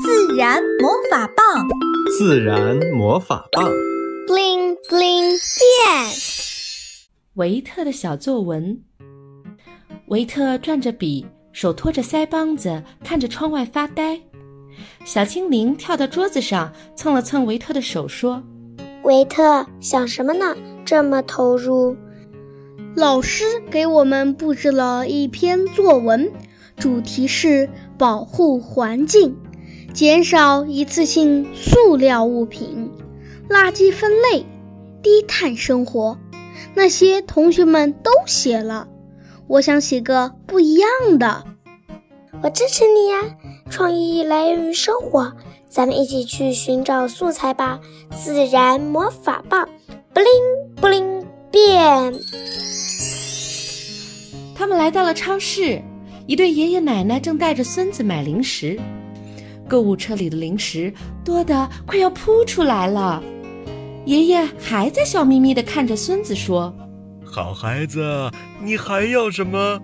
自然魔法棒，自然魔法棒，bling bling 变。维特的小作文。维特转着笔，手托着腮帮子，看着窗外发呆。小精灵跳到桌子上，蹭了蹭维特的手，说：“维特，想什么呢？这么投入？”老师给我们布置了一篇作文，主题是保护环境。减少一次性塑料物品，垃圾分类，低碳生活，那些同学们都写了。我想写个不一样的。我支持你呀！创意来源于生活，咱们一起去寻找素材吧。自然魔法棒，布灵布灵变。他们来到了超市，一对爷爷奶奶正带着孙子买零食。购物车里的零食多得快要扑出来了，爷爷还在笑眯眯地看着孙子说：“好孩子，你还要什么？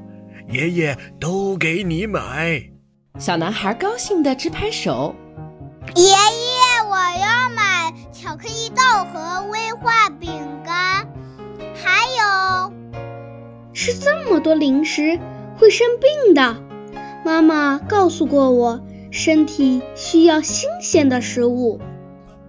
爷爷都给你买。”小男孩高兴地直拍手：“爷爷，我要买巧克力豆和威化饼干，还有……吃这么多零食会生病的，妈妈告诉过我。”身体需要新鲜的食物。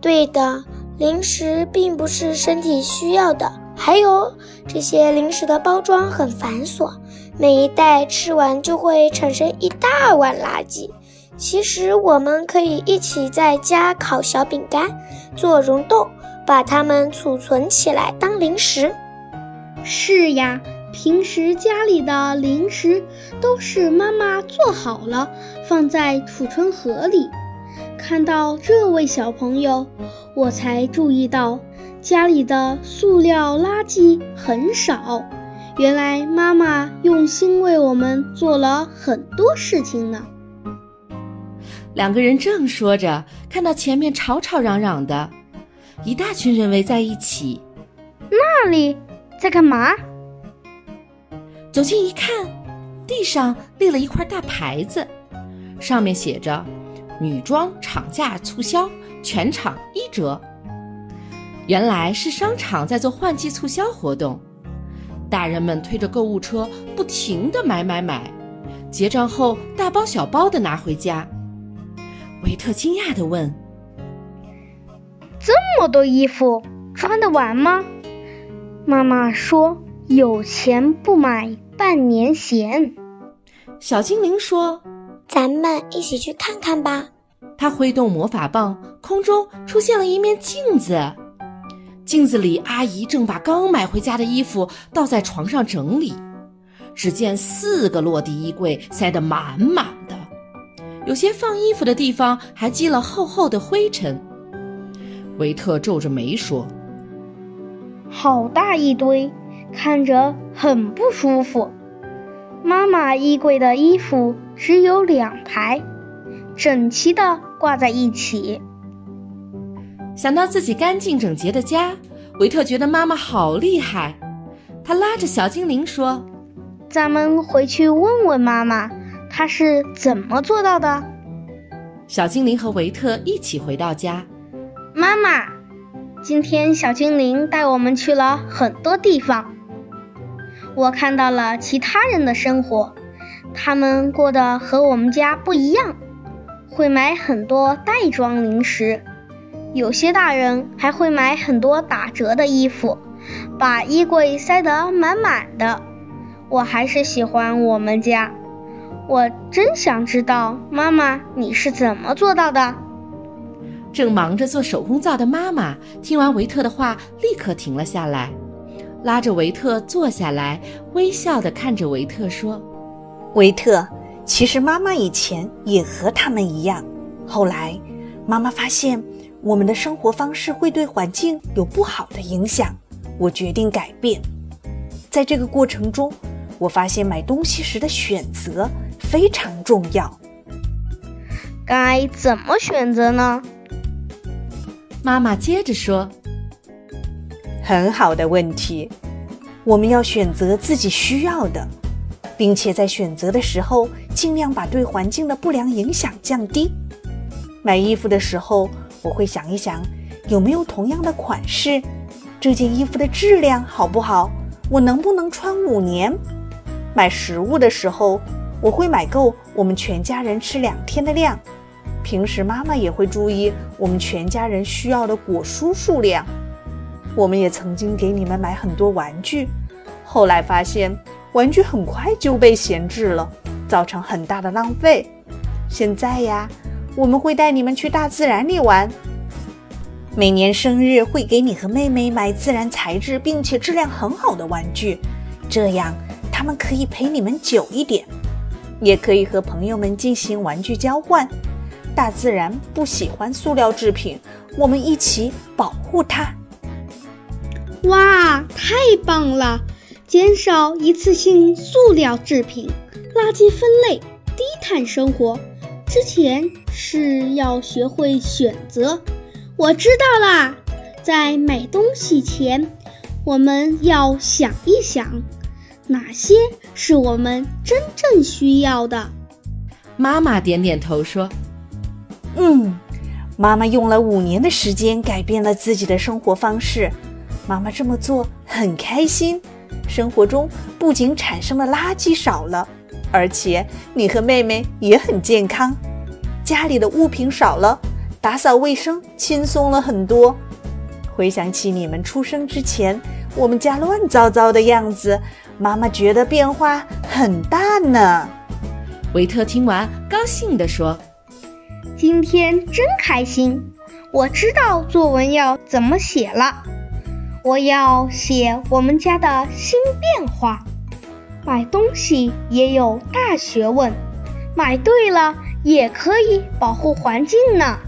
对的，零食并不是身体需要的。还有这些零食的包装很繁琐，每一袋吃完就会产生一大碗垃圾。其实我们可以一起在家烤小饼干，做溶豆，把它们储存起来当零食。是呀。平时家里的零食都是妈妈做好了，放在储存盒里。看到这位小朋友，我才注意到家里的塑料垃圾很少。原来妈妈用心为我们做了很多事情呢。两个人正说着，看到前面吵吵嚷嚷的，一大群人围在一起。那里在干嘛？走近一看，地上立了一块大牌子，上面写着“女装厂价促销，全场一折”。原来是商场在做换季促销活动，大人们推着购物车不停地买买买，结账后大包小包的拿回家。维特惊讶地问：“这么多衣服穿得完吗？”妈妈说。有钱不买半年闲。小精灵说：“咱们一起去看看吧。”他挥动魔法棒，空中出现了一面镜子。镜子里，阿姨正把刚买回家的衣服倒在床上整理。只见四个落地衣柜塞得满满的，有些放衣服的地方还积了厚厚的灰尘。维特皱着眉说：“好大一堆。”看着很不舒服。妈妈衣柜的衣服只有两排，整齐的挂在一起。想到自己干净整洁的家，维特觉得妈妈好厉害。他拉着小精灵说：“咱们回去问问妈妈，她是怎么做到的。”小精灵和维特一起回到家。妈妈，今天小精灵带我们去了很多地方。我看到了其他人的生活，他们过得和我们家不一样，会买很多袋装零食，有些大人还会买很多打折的衣服，把衣柜塞得满满的。我还是喜欢我们家，我真想知道妈妈你是怎么做到的。正忙着做手工皂的妈妈听完维特的话，立刻停了下来。拉着维特坐下来，微笑地看着维特说：“维特，其实妈妈以前也和他们一样。后来，妈妈发现我们的生活方式会对环境有不好的影响，我决定改变。在这个过程中，我发现买东西时的选择非常重要。该怎么选择呢？”妈妈接着说。很好的问题，我们要选择自己需要的，并且在选择的时候尽量把对环境的不良影响降低。买衣服的时候，我会想一想有没有同样的款式，这件衣服的质量好不好，我能不能穿五年？买食物的时候，我会买够我们全家人吃两天的量。平时妈妈也会注意我们全家人需要的果蔬数量。我们也曾经给你们买很多玩具，后来发现玩具很快就被闲置了，造成很大的浪费。现在呀，我们会带你们去大自然里玩。每年生日会给你和妹妹买自然材质并且质量很好的玩具，这样他们可以陪你们久一点，也可以和朋友们进行玩具交换。大自然不喜欢塑料制品，我们一起保护它。哇，太棒了！减少一次性塑料制品，垃圾分类，低碳生活。之前是要学会选择，我知道啦。在买东西前，我们要想一想，哪些是我们真正需要的。妈妈点点头说。嗯，妈妈用了五年的时间改变了自己的生活方式。妈妈这么做很开心，生活中不仅产生的垃圾少了，而且你和妹妹也很健康。家里的物品少了，打扫卫生轻松了很多。回想起你们出生之前，我们家乱糟糟的样子，妈妈觉得变化很大呢。维特听完，高兴地说。今天真开心！我知道作文要怎么写了。我要写我们家的新变化。买东西也有大学问，买对了也可以保护环境呢。